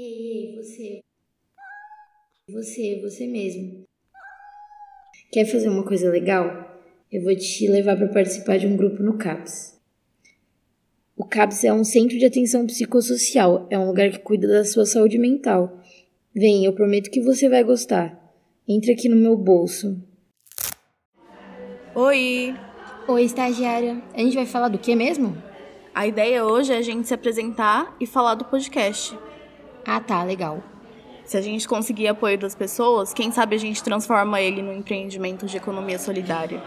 Ei, ei, você. Você, você mesmo. Quer fazer uma coisa legal? Eu vou te levar para participar de um grupo no CAPS. O CAPS é um centro de atenção psicossocial, é um lugar que cuida da sua saúde mental. Vem, eu prometo que você vai gostar. Entra aqui no meu bolso. Oi! Oi, estagiária. A gente vai falar do que mesmo? A ideia hoje é a gente se apresentar e falar do podcast. Ah, tá, legal. Se a gente conseguir apoio das pessoas, quem sabe a gente transforma ele num empreendimento de economia solidária.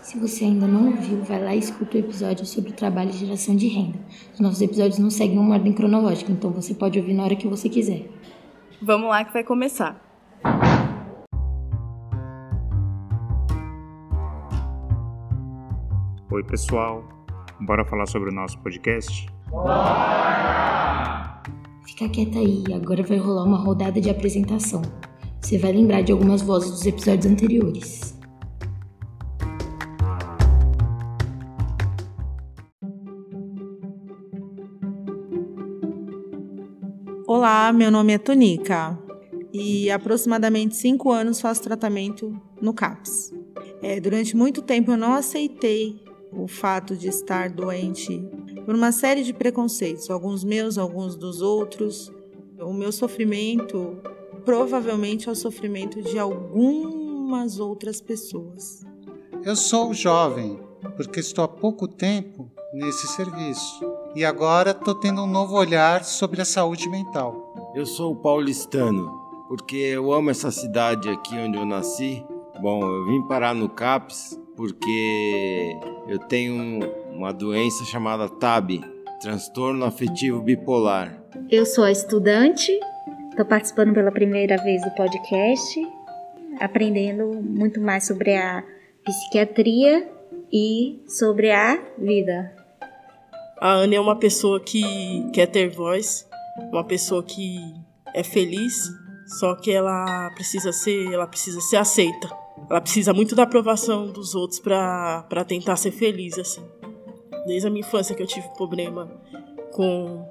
Se você ainda não ouviu, vai lá e escuta o episódio sobre trabalho e geração de renda. Os nossos episódios não seguem uma ordem cronológica, então você pode ouvir na hora que você quiser. Vamos lá que vai começar. Oi, pessoal. Bora falar sobre o nosso podcast? Bora! Fica quieta aí, agora vai rolar uma rodada de apresentação. Você vai lembrar de algumas vozes dos episódios anteriores. Olá, meu nome é Tonica e aproximadamente cinco anos faço tratamento no CAPS. É, durante muito tempo eu não aceitei o fato de estar doente por uma série de preconceitos, alguns meus, alguns dos outros. O meu sofrimento provavelmente é o sofrimento de algumas outras pessoas. Eu sou jovem porque estou há pouco tempo nesse serviço e agora estou tendo um novo olhar sobre a saúde mental. Eu sou paulistano porque eu amo essa cidade aqui onde eu nasci. Bom, eu vim parar no CAPS porque eu tenho uma doença chamada TAB, transtorno afetivo bipolar. Eu sou estudante, estou participando pela primeira vez do podcast, aprendendo muito mais sobre a psiquiatria e sobre a vida. A Ana é uma pessoa que quer ter voz, uma pessoa que é feliz, só que ela precisa ser, ela precisa ser aceita ela precisa muito da aprovação dos outros para tentar ser feliz, assim. Desde a minha infância que eu tive problema com.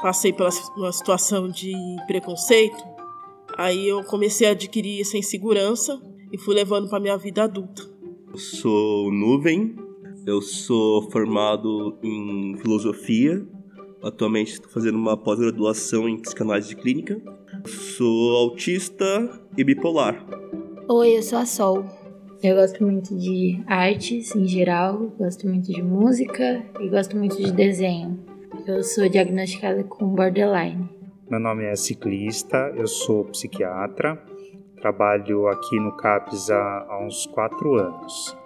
Passei pela uma situação de preconceito, aí eu comecei a adquirir essa insegurança e fui levando para minha vida adulta. Eu sou Nuvem, eu sou formado em filosofia, atualmente estou fazendo uma pós-graduação em psicanálise clínica. Sou autista e bipolar. Oi, eu sou a Sol. Eu gosto muito de artes em geral, gosto muito de música e gosto muito de desenho. Eu sou diagnosticada com borderline. Meu nome é Ciclista, eu sou psiquiatra, trabalho aqui no CAPS há, há uns quatro anos.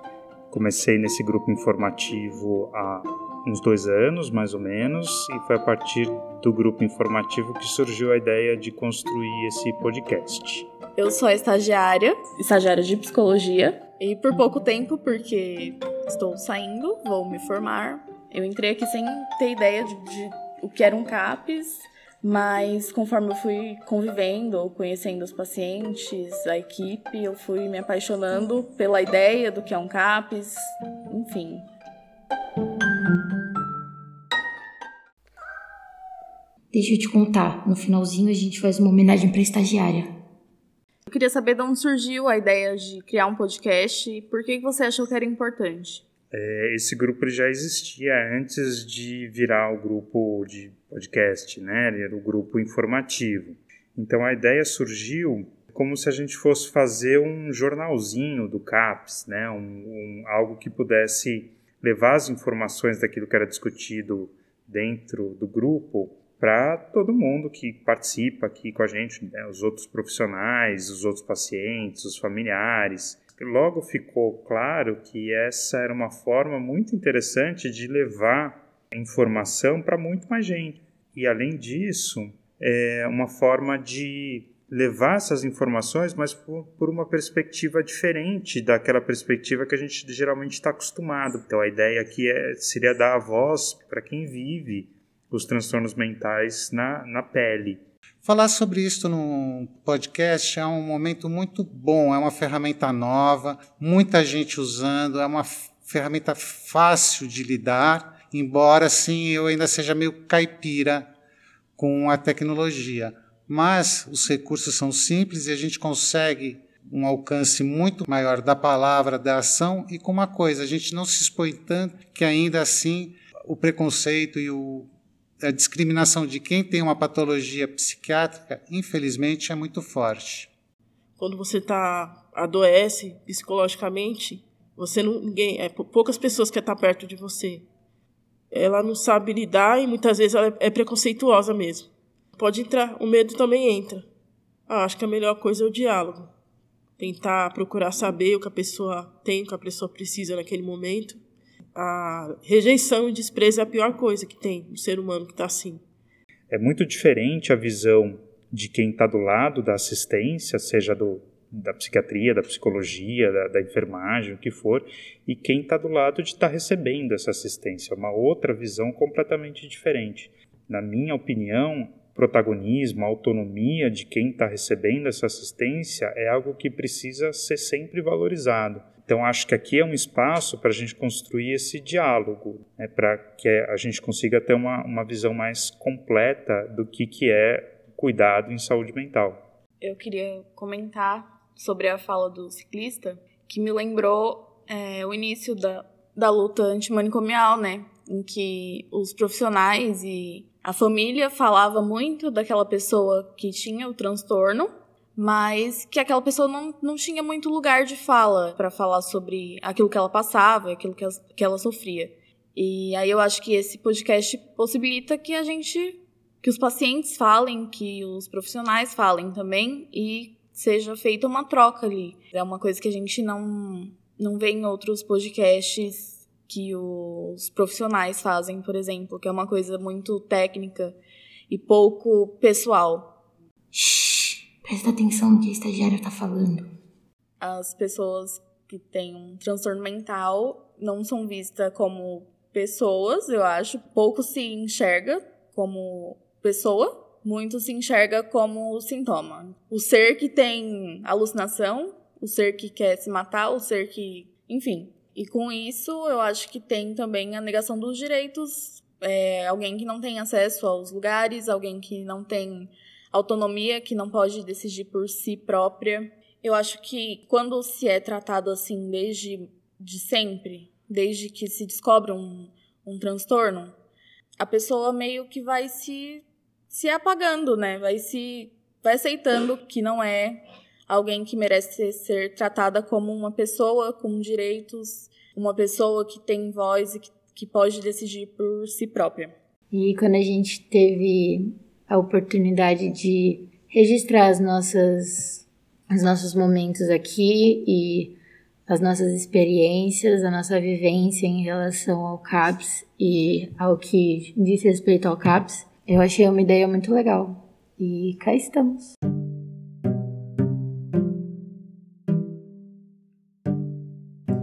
Comecei nesse grupo informativo há uns dois anos, mais ou menos, e foi a partir do grupo informativo que surgiu a ideia de construir esse podcast. Eu sou estagiária, estagiária de psicologia, e por pouco tempo, porque estou saindo, vou me formar. Eu entrei aqui sem ter ideia de, de o que era um CAPES, mas conforme eu fui convivendo, conhecendo os pacientes, a equipe, eu fui me apaixonando pela ideia do que é um CAPES, enfim. Deixa eu te contar, no finalzinho a gente faz uma homenagem para estagiária. Eu queria saber de onde surgiu a ideia de criar um podcast e por que você achou que era importante. É, esse grupo já existia antes de virar o grupo de podcast, né? Ele era o grupo informativo. Então a ideia surgiu como se a gente fosse fazer um jornalzinho do CAPS, né? Um, um, algo que pudesse levar as informações daquilo que era discutido dentro do grupo para todo mundo que participa aqui com a gente, né? os outros profissionais, os outros pacientes, os familiares. Logo ficou claro que essa era uma forma muito interessante de levar informação para muito mais gente. E além disso, é uma forma de levar essas informações, mas por, por uma perspectiva diferente daquela perspectiva que a gente geralmente está acostumado. Então a ideia aqui é, seria dar a voz para quem vive os transtornos mentais na, na pele. Falar sobre isso no podcast é um momento muito bom, é uma ferramenta nova, muita gente usando, é uma ferramenta fácil de lidar, embora assim eu ainda seja meio caipira com a tecnologia. mas os recursos são simples e a gente consegue um alcance muito maior da palavra, da ação e com uma coisa, a gente não se expõe tanto que ainda assim o preconceito e o, a discriminação de quem tem uma patologia psiquiátrica, infelizmente, é muito forte. Quando você tá adoece psicologicamente, você não ninguém, é poucas pessoas que estar perto de você. Ela não sabe lidar e muitas vezes ela é preconceituosa mesmo. Pode entrar, o medo também entra. Ah, acho que a melhor coisa é o diálogo. Tentar procurar saber o que a pessoa tem, o que a pessoa precisa naquele momento. A rejeição e desprezo é a pior coisa que tem no ser humano que está assim. É muito diferente a visão de quem está do lado da assistência, seja do, da psiquiatria, da psicologia, da, da enfermagem, o que for, e quem está do lado de estar tá recebendo essa assistência. É uma outra visão completamente diferente. Na minha opinião, protagonismo, autonomia de quem está recebendo essa assistência é algo que precisa ser sempre valorizado. Então, acho que aqui é um espaço para a gente construir esse diálogo, né, para que a gente consiga ter uma, uma visão mais completa do que, que é cuidado em saúde mental. Eu queria comentar sobre a fala do ciclista, que me lembrou é, o início da, da luta antimanicomial, né? Em que os profissionais e a família falava muito daquela pessoa que tinha o transtorno, mas que aquela pessoa não, não tinha muito lugar de fala para falar sobre aquilo que ela passava, aquilo que que ela sofria. E aí eu acho que esse podcast possibilita que a gente, que os pacientes falem, que os profissionais falem também e seja feita uma troca ali. É uma coisa que a gente não, não vê em outros podcasts que os profissionais fazem, por exemplo, que é uma coisa muito técnica e pouco pessoal. Shhh, presta atenção no que a estagiária está falando. As pessoas que têm um transtorno mental não são vistas como pessoas, eu acho. Pouco se enxerga como pessoa, muito se enxerga como sintoma. O ser que tem alucinação, o ser que quer se matar, o ser que. Enfim, e com isso, eu acho que tem também a negação dos direitos. É, alguém que não tem acesso aos lugares, alguém que não tem autonomia, que não pode decidir por si própria. Eu acho que quando se é tratado assim desde de sempre, desde que se descobre um, um transtorno, a pessoa meio que vai se, se apagando, né? Vai se vai aceitando que não é alguém que merece ser tratada como uma pessoa com direitos, uma pessoa que tem voz e que, que pode decidir por si própria. E quando a gente teve a oportunidade de registrar as nossas, os nossos momentos aqui e as nossas experiências, a nossa vivência em relação ao CAPS e ao que diz respeito ao CAPS, eu achei uma ideia muito legal. E cá estamos.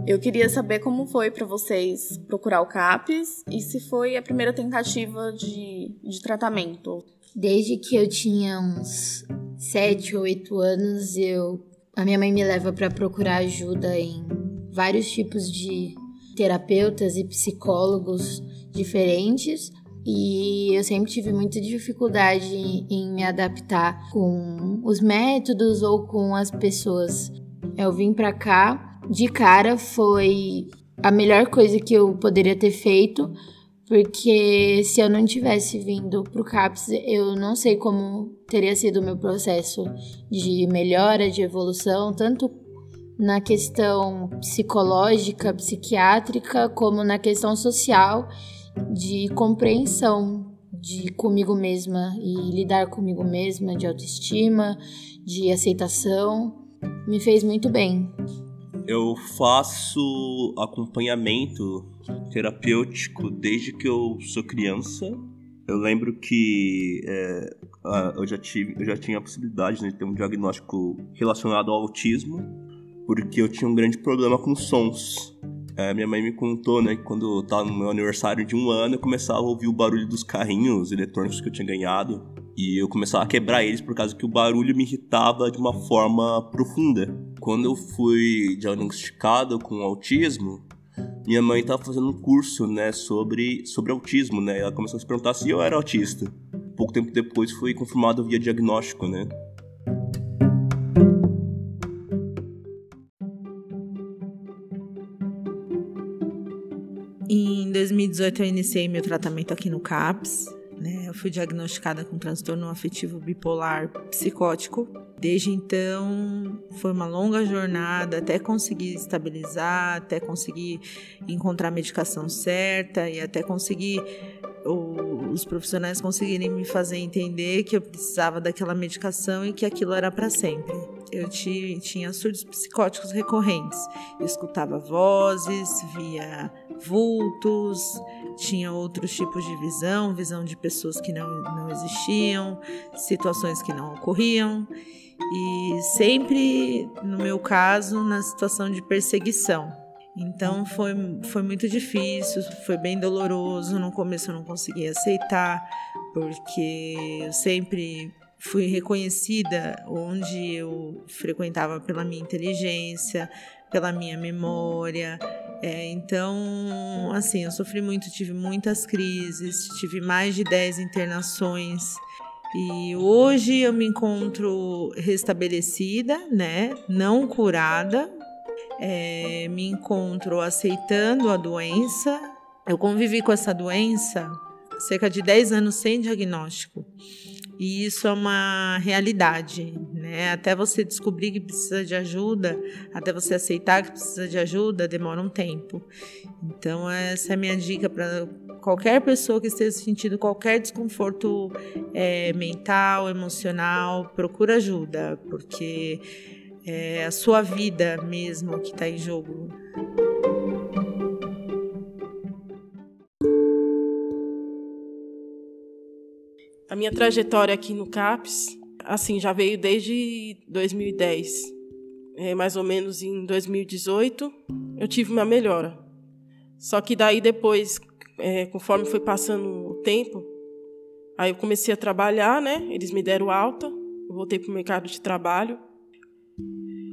Eu queria saber como foi para vocês procurar o CAPES e se foi a primeira tentativa de, de tratamento. Desde que eu tinha uns 7 ou 8 anos, eu a minha mãe me leva para procurar ajuda em vários tipos de terapeutas e psicólogos diferentes, e eu sempre tive muita dificuldade em me adaptar com os métodos ou com as pessoas. Eu vim para cá de cara foi a melhor coisa que eu poderia ter feito, porque se eu não tivesse vindo pro CAPS, eu não sei como teria sido o meu processo de melhora, de evolução, tanto na questão psicológica, psiquiátrica, como na questão social, de compreensão de comigo mesma e lidar comigo mesma, de autoestima, de aceitação, me fez muito bem. Eu faço acompanhamento terapêutico desde que eu sou criança. Eu lembro que é, eu, já tive, eu já tinha a possibilidade né, de ter um diagnóstico relacionado ao autismo, porque eu tinha um grande problema com sons. É, minha mãe me contou né, que quando eu estava no meu aniversário de um ano, eu começava a ouvir o barulho dos carrinhos eletrônicos que eu tinha ganhado. E eu começava a quebrar eles por causa que o barulho me irritava de uma forma profunda. Quando eu fui diagnosticado com autismo, minha mãe estava fazendo um curso, né, sobre, sobre autismo, né? Ela começou a se perguntar se eu era autista. pouco tempo depois foi confirmado via diagnóstico, né? Em 2018 eu iniciei meu tratamento aqui no CAPS. Né? Eu fui diagnosticada com transtorno afetivo bipolar psicótico. Desde então foi uma longa jornada até conseguir estabilizar, até conseguir encontrar a medicação certa e até conseguir os profissionais conseguirem me fazer entender que eu precisava daquela medicação e que aquilo era para sempre. Eu tinha surtos psicóticos recorrentes. Eu escutava vozes, via vultos, tinha outros tipos de visão, visão de pessoas que não, não existiam, situações que não ocorriam. E sempre, no meu caso, na situação de perseguição então foi, foi muito difícil, foi bem doloroso. No começo eu não conseguia aceitar, porque eu sempre fui reconhecida onde eu frequentava pela minha inteligência, pela minha memória. É, então, assim, eu sofri muito, tive muitas crises, tive mais de 10 internações. E hoje eu me encontro restabelecida, né? Não curada, é, me encontro aceitando a doença. Eu convivi com essa doença cerca de 10 anos sem diagnóstico. E isso é uma realidade, né? Até você descobrir que precisa de ajuda, até você aceitar que precisa de ajuda, demora um tempo. Então, essa é a minha dica para qualquer pessoa que esteja sentindo qualquer desconforto é, mental, emocional, procura ajuda, porque é a sua vida mesmo que está em jogo. A minha trajetória aqui no CAPS, assim, já veio desde 2010. É, mais ou menos em 2018, eu tive uma melhora. Só que daí depois, é, conforme foi passando o tempo, aí eu comecei a trabalhar, né? Eles me deram alta, eu voltei para o mercado de trabalho.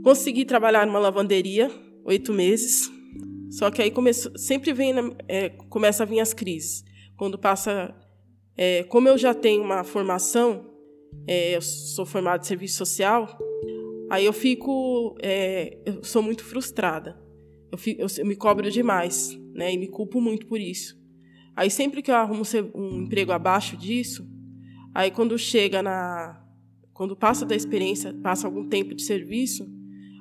Consegui trabalhar numa lavanderia, oito meses. Só que aí começou, sempre vem, é, começa a vir as crises. Quando passa, é, como eu já tenho uma formação, é, eu sou formada em serviço social, aí eu fico, é, eu sou muito frustrada. Eu, fico, eu, eu, me cobro demais, né? E me culpo muito por isso. Aí sempre que eu arrumo um emprego abaixo disso, aí quando chega na, quando passa da experiência, passa algum tempo de serviço,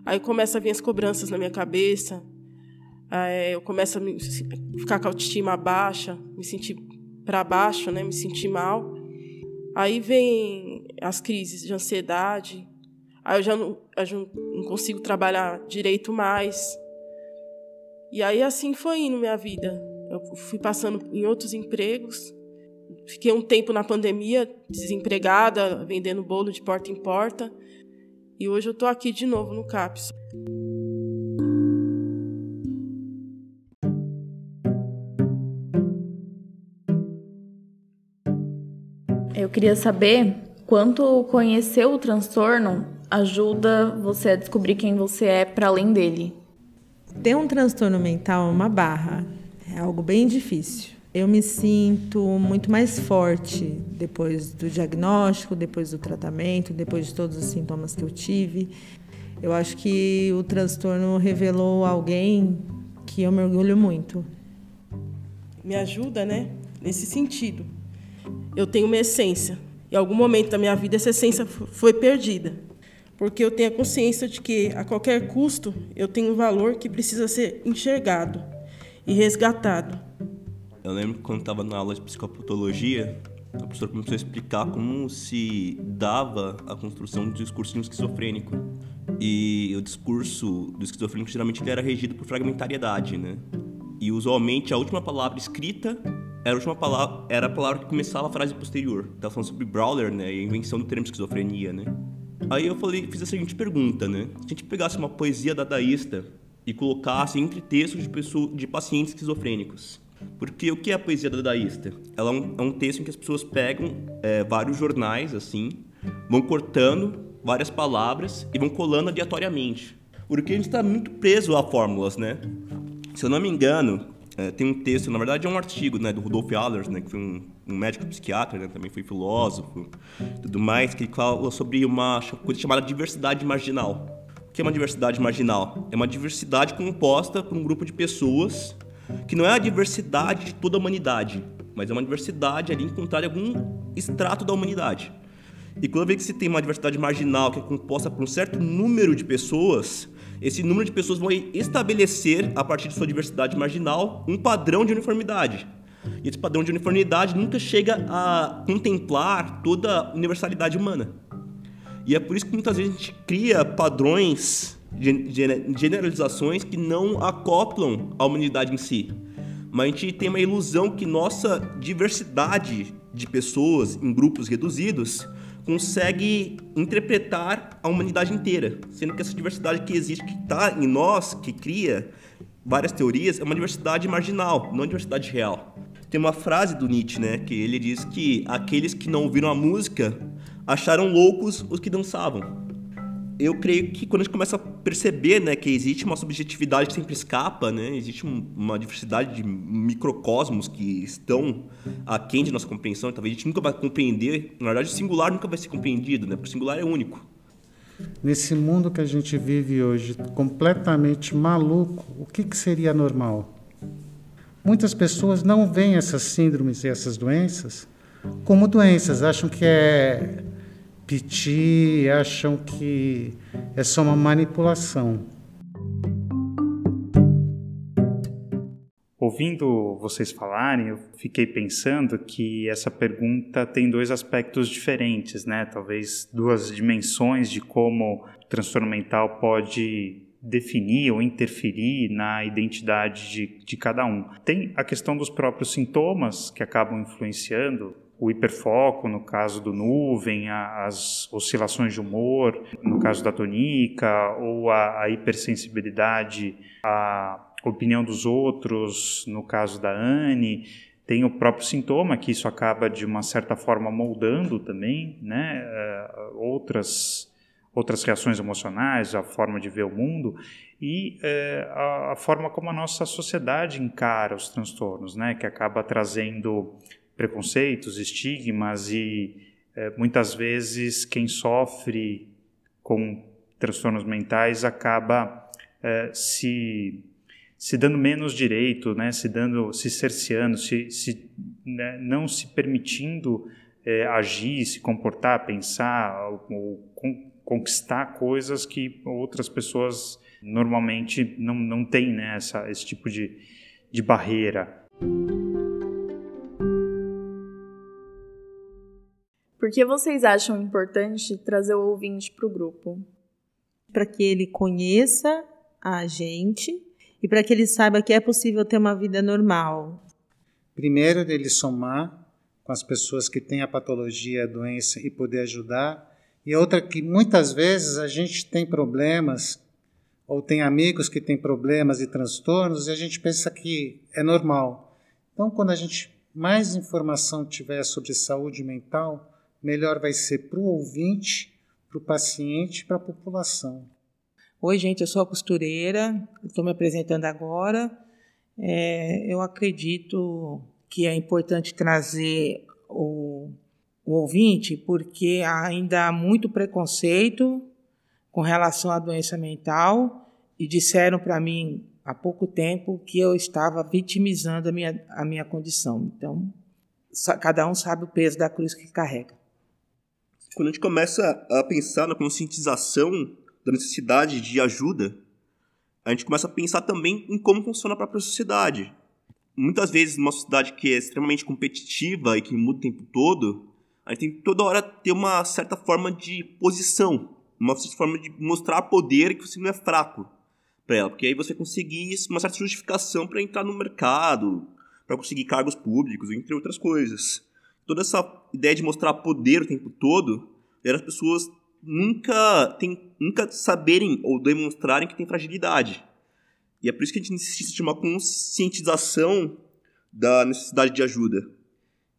Aí começa a vir as cobranças na minha cabeça. Eu começo a me, ficar com a autoestima baixa, me sentir para baixo, né? Me sentir mal. Aí vem as crises de ansiedade. Aí eu já não, eu já não consigo trabalhar direito mais. E aí assim foi indo minha vida. Eu fui passando em outros empregos. Fiquei um tempo na pandemia, desempregada, vendendo bolo de porta em porta. E hoje eu estou aqui de novo no CAPS. Eu queria saber quanto conhecer o transtorno ajuda você a descobrir quem você é para além dele. Ter um transtorno mental é uma barra, é algo bem difícil. Eu me sinto muito mais forte depois do diagnóstico, depois do tratamento, depois de todos os sintomas que eu tive. Eu acho que o transtorno revelou alguém que eu me orgulho muito. Me ajuda, né? Nesse sentido. Eu tenho uma essência. Em algum momento da minha vida, essa essência foi perdida. Porque eu tenho a consciência de que, a qualquer custo, eu tenho um valor que precisa ser enxergado e resgatado. Eu lembro que quando estava na aula de psicopatologia, a professora começou a explicar como se dava a construção do discurso de um esquizofrênico. E o discurso do esquizofrênico geralmente era regido por fragmentariedade, né? E usualmente a última palavra escrita era a última palavra, era a palavra que começava a frase posterior. Estava falando sobre Brawler, né? E a invenção do termo esquizofrenia, né? Aí eu falei, fiz a seguinte pergunta, né? Se a gente pegasse uma poesia dadaísta e colocasse entre textos de, pessoas, de pacientes esquizofrênicos, porque o que é a poesia dadaísta? Ela é um, é um texto em que as pessoas pegam é, vários jornais, assim, vão cortando várias palavras e vão colando aleatoriamente. Porque a gente está muito preso a fórmulas, né? Se eu não me engano, É, tem um texto, na verdade é um artigo né, do Rudolf Allers, né, que foi um, um médico psiquiatra, né, também foi filósofo, tudo mais, que fala sobre uma coisa chamada diversidade marginal. O que é uma diversidade marginal? É uma diversidade composta por um grupo de pessoas que não é a diversidade de toda a humanidade, mas é uma diversidade ali encontrada em algum extrato da humanidade. E quando vê que você tem uma diversidade marginal que é composta por um certo número de pessoas, esse número de pessoas vai estabelecer, a partir de sua diversidade marginal, um padrão de uniformidade. E esse padrão de uniformidade nunca chega a contemplar toda a universalidade humana. E é por isso que muitas vezes a gente cria padrões, generalizações que não acoplam a humanidade em si. Mas a gente tem uma ilusão que nossa diversidade de pessoas em grupos reduzidos consegue interpretar a humanidade inteira, sendo que essa diversidade que existe, que está em nós, que cria várias teorias, é uma diversidade marginal, não diversidade real. Tem uma frase do Nietzsche, né, que ele diz que aqueles que não ouviram a música acharam loucos os que dançavam eu creio que quando a gente começa a perceber né, que existe uma subjetividade que sempre escapa, né, existe uma diversidade de microcosmos que estão aquém de nossa compreensão, talvez a gente nunca vai compreender, na verdade o singular nunca vai ser compreendido, né, porque o singular é único. Nesse mundo que a gente vive hoje, completamente maluco, o que, que seria normal? Muitas pessoas não veem essas síndromes e essas doenças como doenças, acham que é piti, acham que é só uma manipulação. Ouvindo vocês falarem, eu fiquei pensando que essa pergunta tem dois aspectos diferentes, né? Talvez duas dimensões de como o transtorno mental pode definir ou interferir na identidade de, de cada um. Tem a questão dos próprios sintomas que acabam influenciando o hiperfoco, no caso do nuvem, as oscilações de humor, no caso da tonica, ou a, a hipersensibilidade à opinião dos outros, no caso da Anne. Tem o próprio sintoma, que isso acaba de uma certa forma moldando também, né? Uh, outras, outras reações emocionais, a forma de ver o mundo e uh, a, a, forma como a nossa sociedade encara os transtornos, né? Que acaba trazendo preconceitos, estigmas e é, muitas vezes quem sofre com transtornos mentais acaba é, se se dando menos direito, né, se dando, se cerceando, se, se né, não se permitindo é, agir, se comportar, pensar ou, ou con conquistar coisas que outras pessoas normalmente não, não têm né, essa, esse tipo de, de barreira. Por que vocês acham importante trazer o ouvinte para o grupo? Para que ele conheça a gente e para que ele saiba que é possível ter uma vida normal. Primeiro, ele somar com as pessoas que têm a patologia, a doença e poder ajudar. E outra que muitas vezes a gente tem problemas ou tem amigos que têm problemas e transtornos e a gente pensa que é normal. Então, quando a gente mais informação tiver sobre saúde mental, melhor vai ser para o ouvinte, para o paciente para a população. Oi, gente, eu sou a costureira, estou me apresentando agora. É, eu acredito que é importante trazer o, o ouvinte, porque ainda há muito preconceito com relação à doença mental e disseram para mim há pouco tempo que eu estava vitimizando a minha, a minha condição. Então, cada um sabe o peso da cruz que carrega quando a gente começa a pensar na conscientização da necessidade de ajuda, a gente começa a pensar também em como funciona a própria sociedade. Muitas vezes, numa sociedade que é extremamente competitiva e que muda o tempo todo, a gente tem que toda hora ter uma certa forma de posição, uma certa forma de mostrar poder que você não é fraco para ela, porque aí você conseguir uma certa justificação para entrar no mercado, para conseguir cargos públicos, entre outras coisas toda essa ideia de mostrar poder o tempo todo, era as pessoas nunca, tem, nunca saberem ou demonstrarem que tem fragilidade. E é por isso que a gente necessita de uma conscientização da necessidade de ajuda.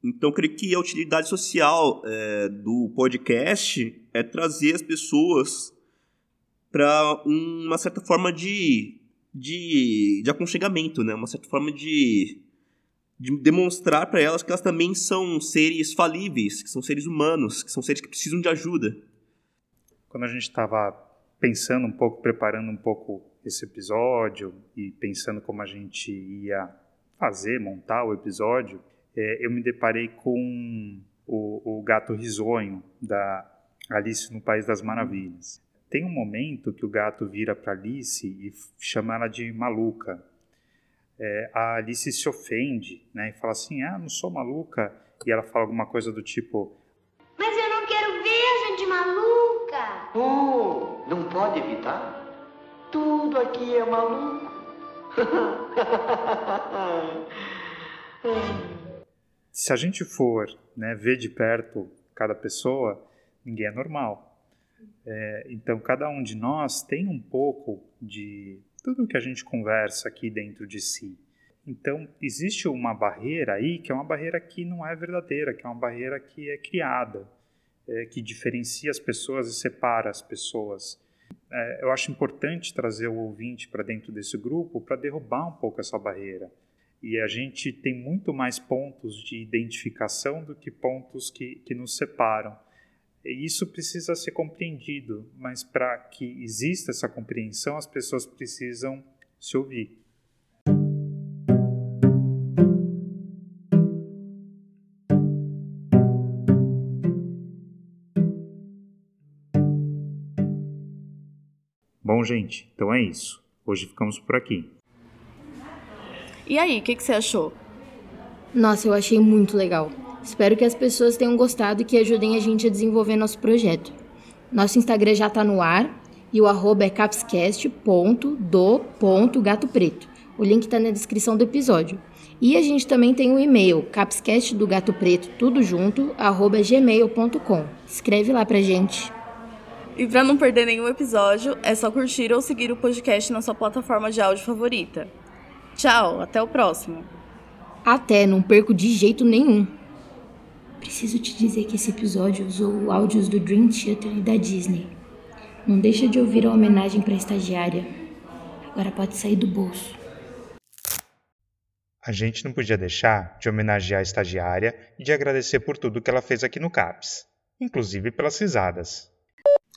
Então, creio que a utilidade social é, do podcast é trazer as pessoas para uma certa forma de de, de aconchegamento, né? Uma certa forma de, de demonstrar para elas que elas também são seres falíveis, que são seres humanos, que são seres que precisam de ajuda. Quando a gente estava pensando um pouco, preparando um pouco esse episódio e pensando como a gente ia fazer, montar o episódio, é, eu me deparei com o, o gato risonho da Alice no País das Maravilhas. Tem um momento que o gato vira para Alice e chama ela de maluca. É, a Alice se ofende, né, e fala assim: "Ah, não sou maluca". E ela fala alguma coisa do tipo: Mas eu não quero ver a gente maluca. Oh, não pode evitar? Tudo aqui é maluco. Se a gente for né, ver de perto cada pessoa, ninguém é normal. É, então, cada um de nós tem um pouco de tudo que a gente conversa aqui dentro de si. Então, existe uma barreira aí que é uma barreira que não é verdadeira, que é uma barreira que é criada, é, que diferencia as pessoas e separa as pessoas. É, eu acho importante trazer o ouvinte para dentro desse grupo para derrubar um pouco essa barreira. E a gente tem muito mais pontos de identificação do que pontos que, que nos separam. Isso precisa ser compreendido, mas para que exista essa compreensão, as pessoas precisam se ouvir. Bom, gente, então é isso. Hoje ficamos por aqui. E aí, o que, que você achou? Nossa, eu achei muito legal. Espero que as pessoas tenham gostado e que ajudem a gente a desenvolver nosso projeto. Nosso Instagram já está no ar e o arroba é capscast.do.gatopreto. O link está na descrição do episódio. E a gente também tem o um e-mail, capscast do Gato Preto, tudo junto, arroba gmail.com. Escreve lá pra gente. E para não perder nenhum episódio, é só curtir ou seguir o podcast na sua plataforma de áudio favorita. Tchau, até o próximo. Até, não perco de jeito nenhum. Preciso te dizer que esse episódio usou áudios do Dream Theater e da Disney. Não deixa de ouvir a homenagem para a estagiária. Agora pode sair do bolso. A gente não podia deixar de homenagear a estagiária e de agradecer por tudo que ela fez aqui no CAPS, inclusive pelas risadas.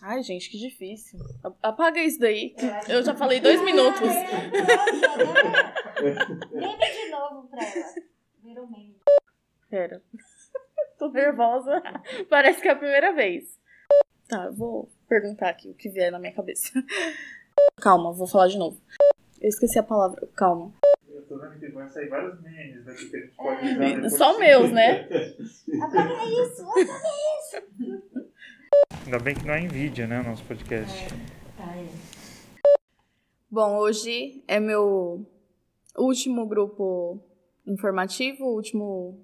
Ai, gente, que difícil. Apaga isso daí, que eu já falei dois minutos. Lembra de novo pra ela. Virou meme. Pera. Tô nervosa. Parece que é a primeira vez. Tá, eu vou perguntar aqui o que vier na minha cabeça. Calma, vou falar de novo. Eu esqueci a palavra. Calma. Eu tô vendo que vai sair vários memes daqui que a gente pode usar Só meus, né? Apaga isso, apaga isso. Ainda bem que não é em vídeo, né, o nosso podcast. Tá, é. Bom, hoje é meu último grupo informativo, último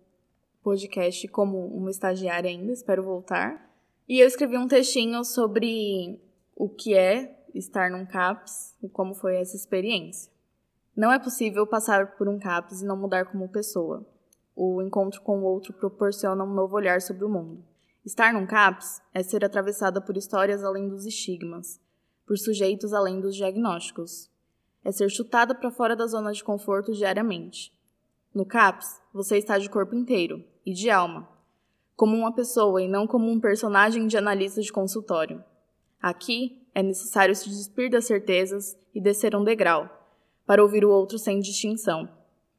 podcast como uma estagiária ainda, espero voltar. E eu escrevi um textinho sobre o que é estar num CAPS e como foi essa experiência. Não é possível passar por um CAPS e não mudar como pessoa. O encontro com o outro proporciona um novo olhar sobre o mundo. Estar num CAPS é ser atravessada por histórias além dos estigmas, por sujeitos além dos diagnósticos. É ser chutada para fora da zona de conforto diariamente. No CAPS, você está de corpo inteiro e de alma, como uma pessoa e não como um personagem de analista de consultório. Aqui é necessário se despir das certezas e descer um degrau, para ouvir o outro sem distinção.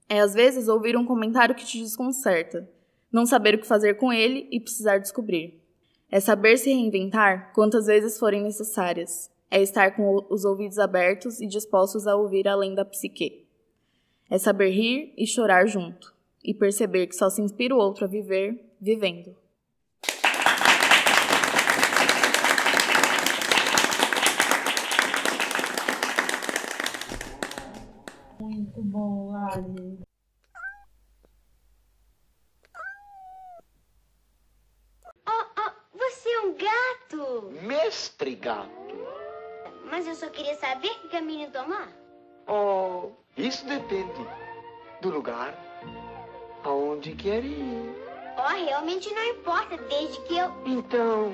É às vezes ouvir um comentário que te desconcerta, não saber o que fazer com ele e precisar descobrir. É saber se reinventar quantas vezes forem necessárias. É estar com os ouvidos abertos e dispostos a ouvir além da psique. É saber rir e chorar junto, e perceber que só se inspira o outro a viver vivendo. Muito bom, Ali. Oh, oh, você é um gato? Mestre gato. Mas eu só queria saber que caminho tomar. Oh, isso depende do lugar Aonde quer ir? Oh, realmente não importa, desde que eu. Então,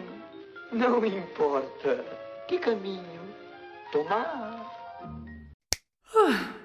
não importa. Que caminho tomar? Ah.